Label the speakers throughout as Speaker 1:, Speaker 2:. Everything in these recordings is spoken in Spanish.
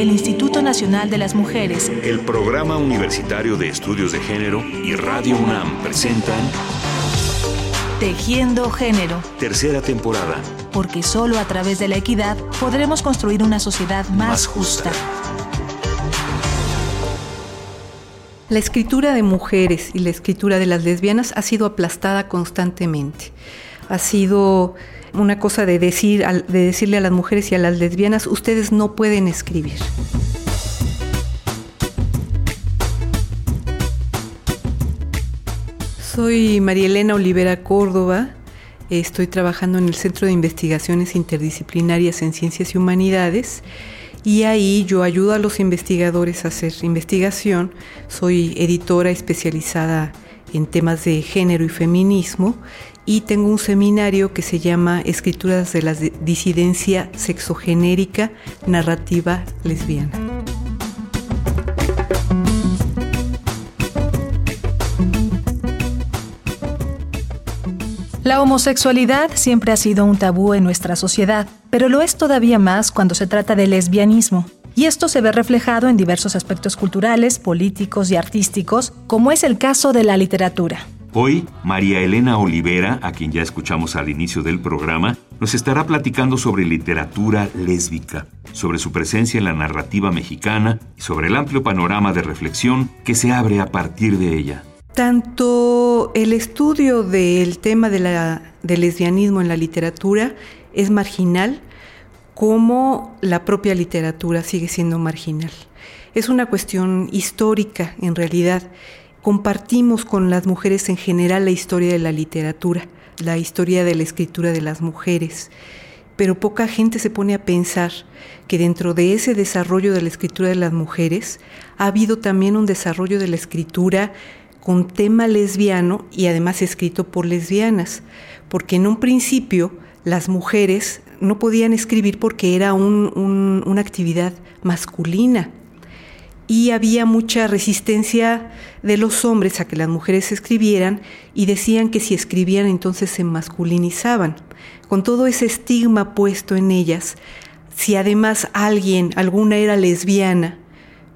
Speaker 1: el Instituto Nacional de las Mujeres,
Speaker 2: el Programa Universitario de Estudios de Género y Radio UNAM presentan
Speaker 1: Tejiendo Género.
Speaker 2: Tercera temporada.
Speaker 1: Porque solo a través de la equidad podremos construir una sociedad más, justa.
Speaker 3: La escritura de mujeres y la escritura de las lesbianas ha sido aplastada constantemente. Ha sido una cosa de, decir, de decirle a las mujeres y a las lesbianas, ustedes no pueden escribir. Soy María Elena Olivera Córdoba, estoy trabajando en el Centro de Investigaciones Interdisciplinarias en Ciencias y Humanidades y ahí yo ayudo a los investigadores a hacer investigación. Soy editora especializada en temas de género y feminismo y tengo un seminario que se llama Escrituras de la disidencia sexogenérica narrativa lesbiana.
Speaker 1: La homosexualidad siempre ha sido un tabú en nuestra sociedad, pero lo es todavía más cuando se trata de lesbianismo. Y esto se ve reflejado en diversos aspectos culturales, políticos y artísticos, como es el caso de la literatura.
Speaker 2: Hoy, María Elena Olivera, a quien ya escuchamos al inicio del programa, nos estará platicando sobre literatura lésbica, sobre su presencia en la narrativa mexicana y sobre el amplio panorama de reflexión que se abre a partir de ella.
Speaker 3: Tanto el estudio del tema del lesbianismo en la literatura es marginal como la propia literatura sigue siendo marginal. Es una cuestión histórica en realidad. Compartimos con las mujeres en general la historia de la literatura, la historia de la escritura de las mujeres, pero poca gente se pone a pensar que dentro de ese desarrollo de la escritura de las mujeres ha habido también un desarrollo de la escritura con tema lesbiano y además escrito por lesbianas, porque en un principio las mujeres no podían escribir porque era una actividad masculina y había mucha resistencia de los hombres a que las mujeres escribieran y decían que si escribían entonces se masculinizaban. Con todo ese estigma puesto en ellas, si además alguien, alguna era lesbiana,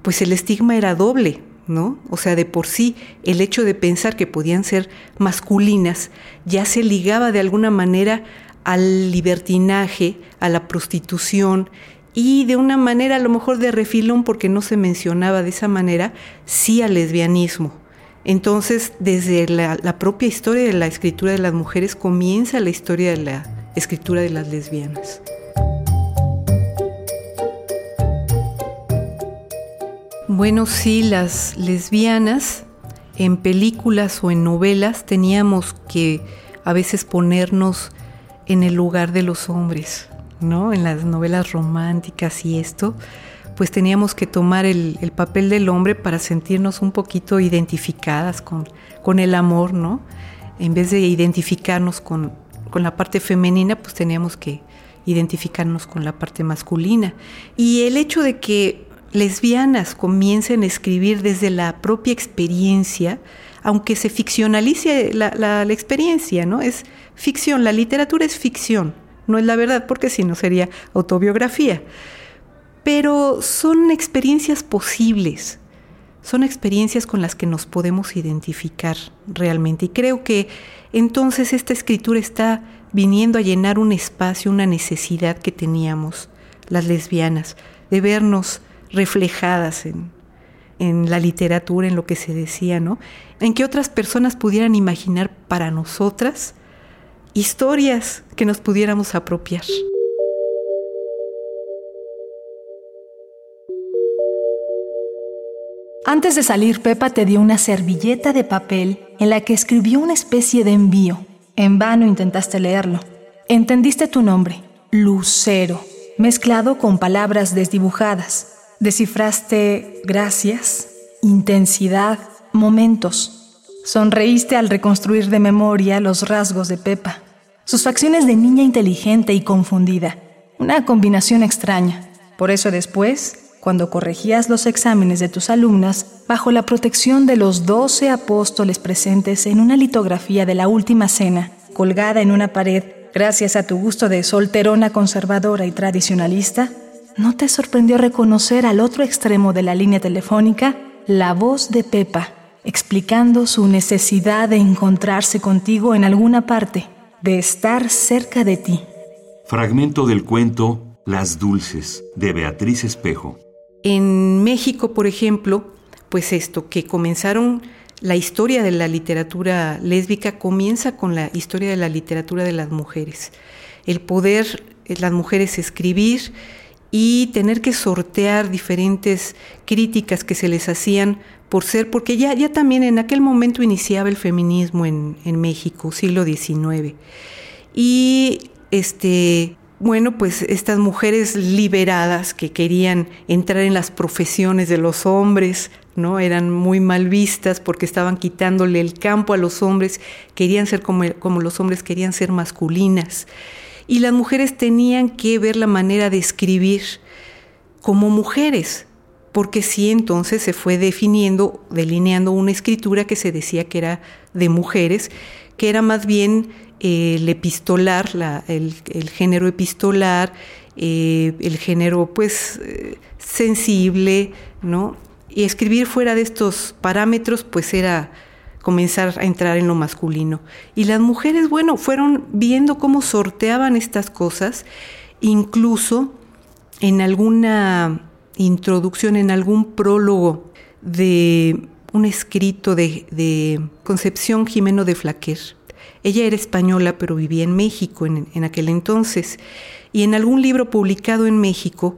Speaker 3: pues el estigma era doble, ¿no? O sea, de por sí el hecho de pensar que podían ser masculinas ya se ligaba de alguna manera al libertinaje, a la prostitución y de una manera a lo mejor de refilón porque no se mencionaba de esa manera, sí al lesbianismo. Entonces, desde la, la propia historia de la escritura de las mujeres comienza la historia de la escritura de las lesbianas. Bueno, sí, las lesbianas en películas o en novelas teníamos que a veces ponernos en el lugar de los hombres, ¿no? En las novelas románticas y esto, pues teníamos que tomar el, papel del hombre para sentirnos un poquito identificadas con, con el amor, ¿no? En vez de identificarnos con, con la parte femenina, pues teníamos que identificarnos con la parte masculina. Y el hecho de que lesbianas comiencen a escribir desde la propia experiencia, aunque se ficcionalice la, experiencia, ¿no? Es ficción, la literatura es ficción, no es la verdad, porque si no sería autobiografía. Pero son experiencias posibles, son experiencias con las que nos podemos identificar realmente. Y creo que entonces esta escritura está viniendo a llenar un espacio, una necesidad que teníamos las lesbianas, de vernos reflejadas en, en la literatura, en lo que se decía, ¿no? En que otras personas pudieran imaginar para nosotras historias que nos pudiéramos apropiar.
Speaker 1: Antes de salir, Pepa te dio una servilleta de papel en la que escribió una especie de envío. En vano intentaste leerlo. Entendiste tu nombre, Lucero, mezclado con palabras desdibujadas. Descifraste gracias, intensidad, momentos. Sonreíste al reconstruir de memoria los rasgos de Pepa, sus facciones de niña inteligente y confundida. Una combinación extraña. Por eso después, cuando corregías los exámenes de tus alumnas, bajo la protección de los doce apóstoles presentes en una litografía de la Última Cena, colgada en una pared, gracias a tu gusto de solterona conservadora y tradicionalista, ¿no te sorprendió reconocer al otro extremo de la línea telefónica la voz de Pepa, explicando su necesidad de encontrarse contigo en alguna parte, de estar cerca de ti?
Speaker 2: Fragmento del cuento Las Dulces, de Beatriz Espejo.
Speaker 3: En México, por ejemplo, pues esto, que comenzaron la historia de la literatura lésbica comienza con la historia de la literatura de las mujeres. El poder, eh, las mujeres escribir y tener que sortear diferentes críticas que se les hacían por ser, porque ya, ya también en aquel momento iniciaba el feminismo en, en México, siglo XIX. Y este, bueno, pues estas mujeres liberadas que querían entrar en las profesiones de los hombres, ¿no? Eran muy mal vistas porque estaban quitándole el campo a los hombres, querían ser como, como los hombres querían ser masculinas. Y las mujeres tenían que ver la manera de escribir como mujeres, porque sí entonces se fue definiendo, delineando una escritura que se decía que era de mujeres, que era más bien eh, el epistolar, el, género epistolar, eh, el género pues eh, sensible, ¿no? Y escribir fuera de estos parámetros, pues era comenzar a entrar en lo masculino. Y las mujeres, bueno, fueron viendo cómo sorteaban estas cosas, incluso en alguna introducción, en algún prólogo de un escrito de, Concepción Jimeno de Flaquer. Ella era española, pero vivía en México en, en aquel entonces. Y en algún libro publicado en México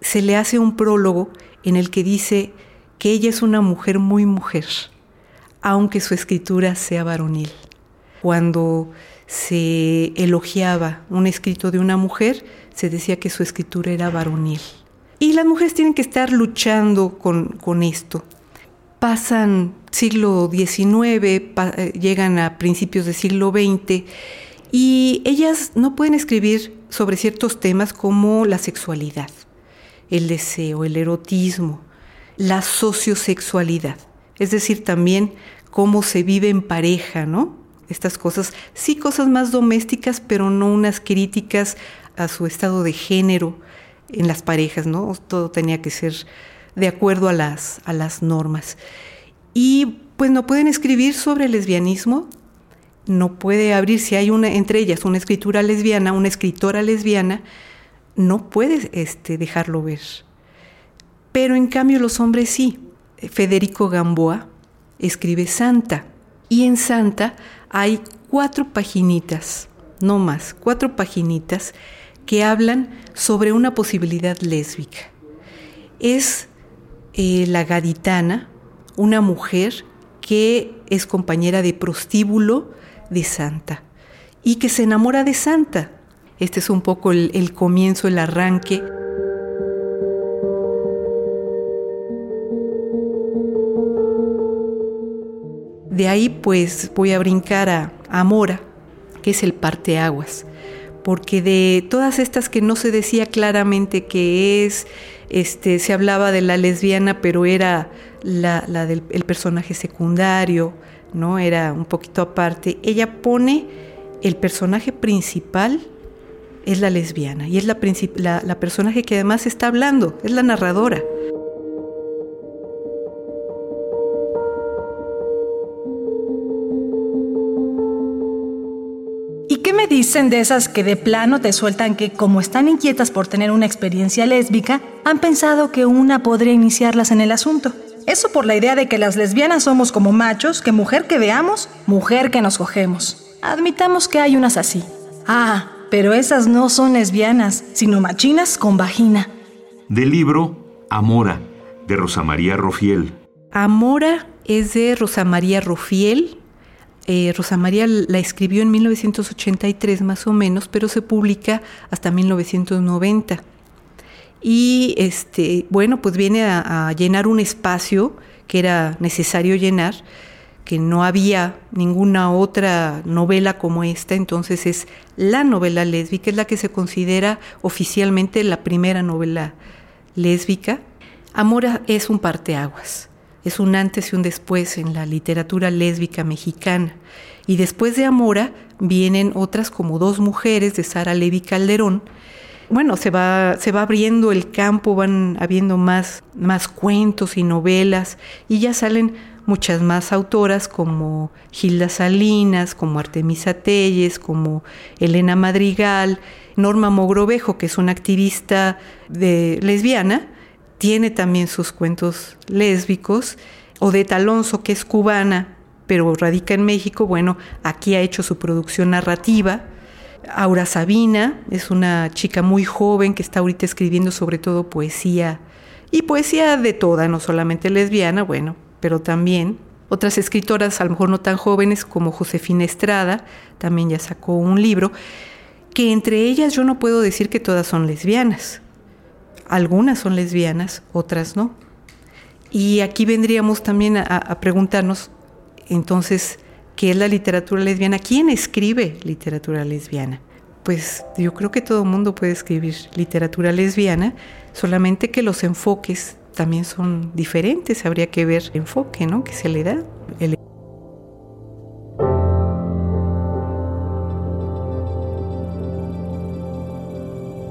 Speaker 3: se le hace un prólogo en el que dice que ella es una mujer muy mujer, aunque su escritura sea varonil. Cuando se elogiaba un escrito de una mujer, se decía que su escritura era varonil. Y las mujeres tienen que estar luchando con, esto. Pasan siglo XIX, eh, llegan a principios del siglo XX y ellas no pueden escribir sobre ciertos temas como la sexualidad el deseo, el erotismo, la sociosexualidad, es decir, también cómo se vive en pareja, ¿no? Estas cosas, sí cosas más domésticas, pero no unas críticas a su estado de género en las parejas, ¿no? Todo tenía que ser de acuerdo a las, a las normas. Y pues no pueden escribir sobre lesbianismo, no puede abrir, si hay una, entre ellas una escritura lesbiana, una escritora lesbiana, no puedes este, dejarlo ver. Pero en cambio los hombres sí. Federico Gamboa escribe Santa y en Santa hay cuatro paginitas, no más, cuatro paginitas que hablan sobre una posibilidad lésbica. Es eh, la gaditana, una mujer que es compañera de prostíbulo de Santa y que se enamora de Santa este es un poco el, comienzo, el arranque. De ahí pues voy a brincar a, Amora, que es el parteaguas, porque de todas estas que no se decía claramente que es, este, se hablaba de la lesbiana, pero era la, del el personaje secundario, ¿no? Era un poquito aparte. Ella pone el personaje principal es la lesbiana y es la, la, personaje que además está hablando, es la narradora.
Speaker 1: Dicen de esas que de plano te sueltan que, como están inquietas por tener una experiencia lésbica, han pensado que una podría iniciarlas en el asunto? Eso por la idea de que las lesbianas somos como machos, que mujer que veamos, mujer que nos cogemos. Admitamos que hay unas así. Ah, pero esas no son lesbianas, sino machinas con vagina.
Speaker 2: Del libro Amora, de Rosa María Rofiel.
Speaker 3: Amora es de Rosa María Rofiel. Eh, Rosa María la escribió en 1983 más o menos, pero se publica hasta 1990. Y este, bueno, pues viene a llenar un espacio que era necesario llenar que no había ninguna otra novela como esta, entonces es la novela lésbica, es la que se considera oficialmente la primera novela lésbica. Amora es un parteaguas, es un antes y un después en la literatura lésbica mexicana. Y después de Amora vienen otras como Dos mujeres de Sara Levi Calderón, bueno, se va, se va abriendo el campo, van habiendo más, más cuentos y novelas y ya salen muchas más autoras como Gilda Salinas, como Artemisa Telles, como Elena Madrigal, Norma Mogrovejo, que es una activista de lesbiana, tiene también sus cuentos lésbicos, Odette Alonso, que es cubana, pero radica en México, bueno, aquí ha hecho su producción narrativa, Aura Sabina es una chica muy joven que está ahorita escribiendo sobre todo poesía y poesía de toda, no solamente lesbiana, bueno, pero también otras escritoras, a lo mejor no tan jóvenes como Josefina Estrada, también ya sacó un libro, que entre ellas yo no puedo decir que todas son lesbianas. Algunas son lesbianas, otras no. Y aquí vendríamos también a, a preguntarnos, entonces, ¿Qué es la literatura lesbiana? ¿Quién escribe literatura lesbiana? Pues yo creo que todo el mundo puede escribir literatura lesbiana, solamente que los enfoques también son diferentes, habría que ver el enfoque ¿no? que se le da.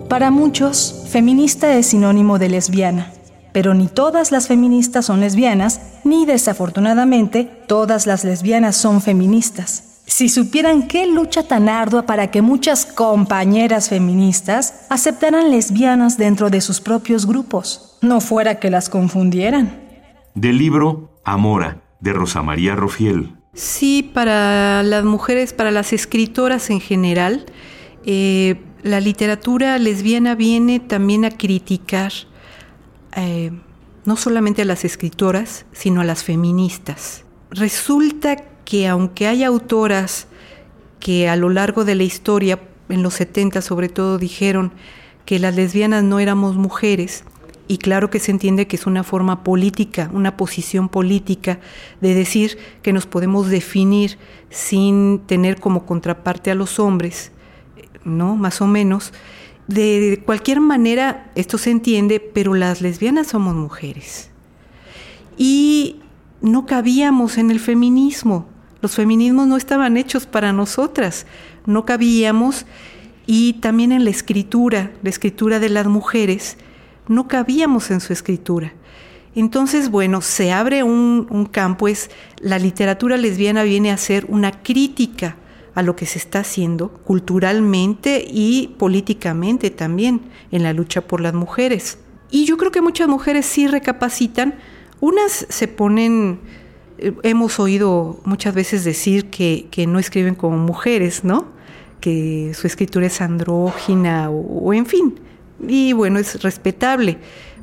Speaker 1: Para muchos, feminista es sinónimo de lesbiana pero ni todas las feministas son lesbianas, ni desafortunadamente todas las lesbianas son feministas. Si supieran qué lucha tan ardua para que muchas compañeras feministas aceptaran lesbianas dentro de sus propios grupos, no fuera que las confundieran.
Speaker 2: Del libro Amora, de Rosa María Rofiel.
Speaker 3: Sí, para las mujeres, para las escritoras en general, eh, la literatura lesbiana viene también a criticar eh, no solamente a las escritoras, sino a las feministas. Resulta que aunque hay autoras que a lo largo de la historia, en los 70 sobre todo, dijeron que las lesbianas no éramos mujeres, y claro que se entiende que es una forma política, una posición política de decir que nos podemos definir sin tener como contraparte a los hombres, ¿no? Más o menos de cualquier manera, esto se entiende, pero las lesbianas somos mujeres. Y no cabíamos en el feminismo. Los feminismos no estaban hechos para nosotras. No cabíamos. Y también en la escritura, la escritura de las mujeres, no cabíamos en su escritura. Entonces, bueno, se abre un, campo, es la literatura lesbiana viene a ser una crítica a lo que se está haciendo culturalmente y políticamente también en la lucha por las mujeres. Y yo creo que muchas mujeres sí recapacitan, unas se ponen, eh, hemos oído muchas veces decir que, no escriben como mujeres, ¿no? Que su escritura es andrógina o en fin. Y bueno, es respetable.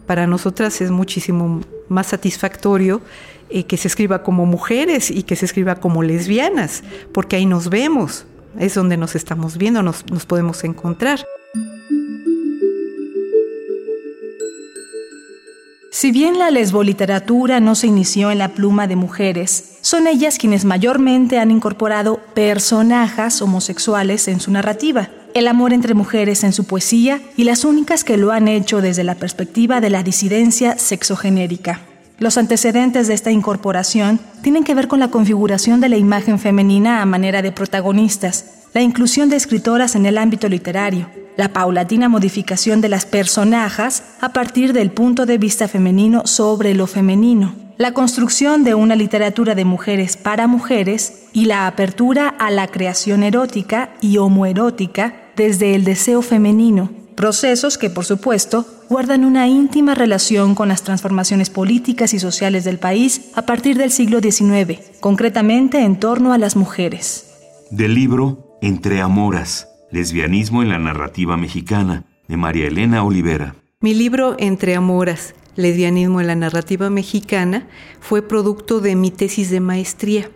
Speaker 3: Para nosotras es muchísimo más satisfactorio eh, que se escriba como mujeres y que se escriba como lesbianas, porque ahí nos vemos, es donde nos estamos viendo, nos, nos podemos encontrar.
Speaker 1: Si bien la lesboliteratura no se inició en la pluma de mujeres, son ellas quienes mayormente han incorporado personajes homosexuales en su narrativa, el amor entre mujeres en su poesía y las únicas que lo han hecho desde la perspectiva de la disidencia sexogenérica. Los antecedentes de esta incorporación tienen que ver con la configuración de la imagen femenina a manera de protagonistas, la inclusión de escritoras en el ámbito literario, la paulatina modificación de las personajes a partir del punto de vista femenino sobre lo femenino, la construcción de una literatura de mujeres para mujeres y la apertura a la creación erótica y homoerótica desde el deseo femenino, procesos que, por supuesto, guardan una íntima relación con las transformaciones políticas y sociales del país a partir del siglo XIX, concretamente en torno a las mujeres.
Speaker 2: Del libro Entre Amoras, Lesbianismo en la Narrativa Mexicana, de María Elena Olivera.
Speaker 3: Mi libro Entre Amoras, Lesbianismo en la Narrativa Mexicana, fue producto de mi tesis de maestría.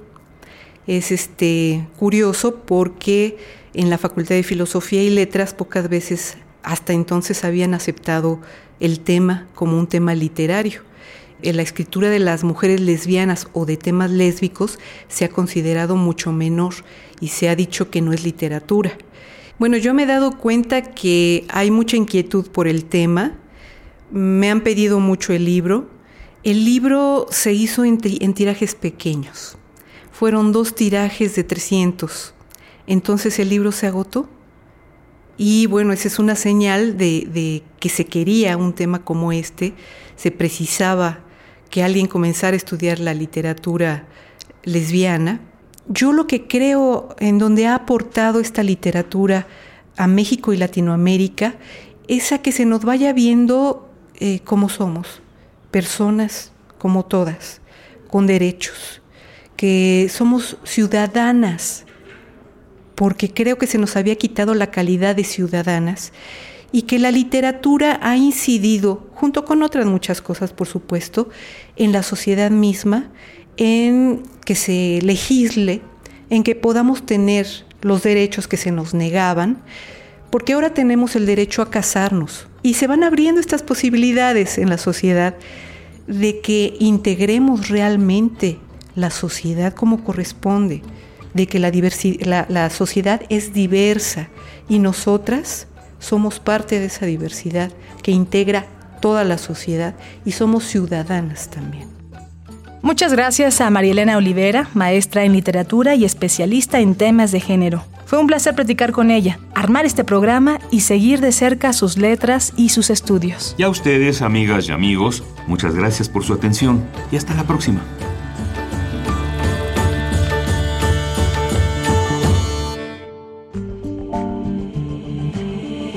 Speaker 3: Es este curioso porque en la Facultad de Filosofía y Letras pocas veces hasta entonces habían aceptado el tema como un tema literario. En la escritura de las mujeres lesbianas o de temas lésbicos se ha considerado mucho menor y se ha dicho que no es literatura. Bueno, yo me he dado cuenta que hay mucha inquietud por el tema, me han pedido mucho el libro. El libro se hizo en, tirajes pequeños, fueron dos tirajes de 300, entonces el libro se agotó Y bueno, esa es una señal de, que se quería un tema como este, se precisaba que alguien comenzara a estudiar la literatura lesbiana. Yo lo que creo en donde ha aportado esta literatura a México y Latinoamérica es a que se nos vaya viendo eh, como somos, personas como todas, con derechos, que somos ciudadanas, porque creo que se nos había quitado la calidad de ciudadanas y que la literatura ha incidido, junto con otras muchas cosas, por supuesto, en la sociedad misma, en que se legisle, en que podamos tener los derechos que se nos negaban, porque ahora tenemos el derecho a casarnos. Y se van abriendo estas posibilidades en la sociedad de que integremos realmente la sociedad como corresponde, de que la, la, la sociedad es diversa y nosotras somos parte de esa diversidad que integra toda la sociedad y somos ciudadanas también.
Speaker 1: Muchas gracias a Marielena Olivera, maestra en literatura y especialista en temas de género. Fue un placer platicar con ella, armar este programa y seguir de cerca sus letras y sus estudios.
Speaker 2: Y a ustedes, amigas y amigos, muchas gracias por su atención y hasta la próxima.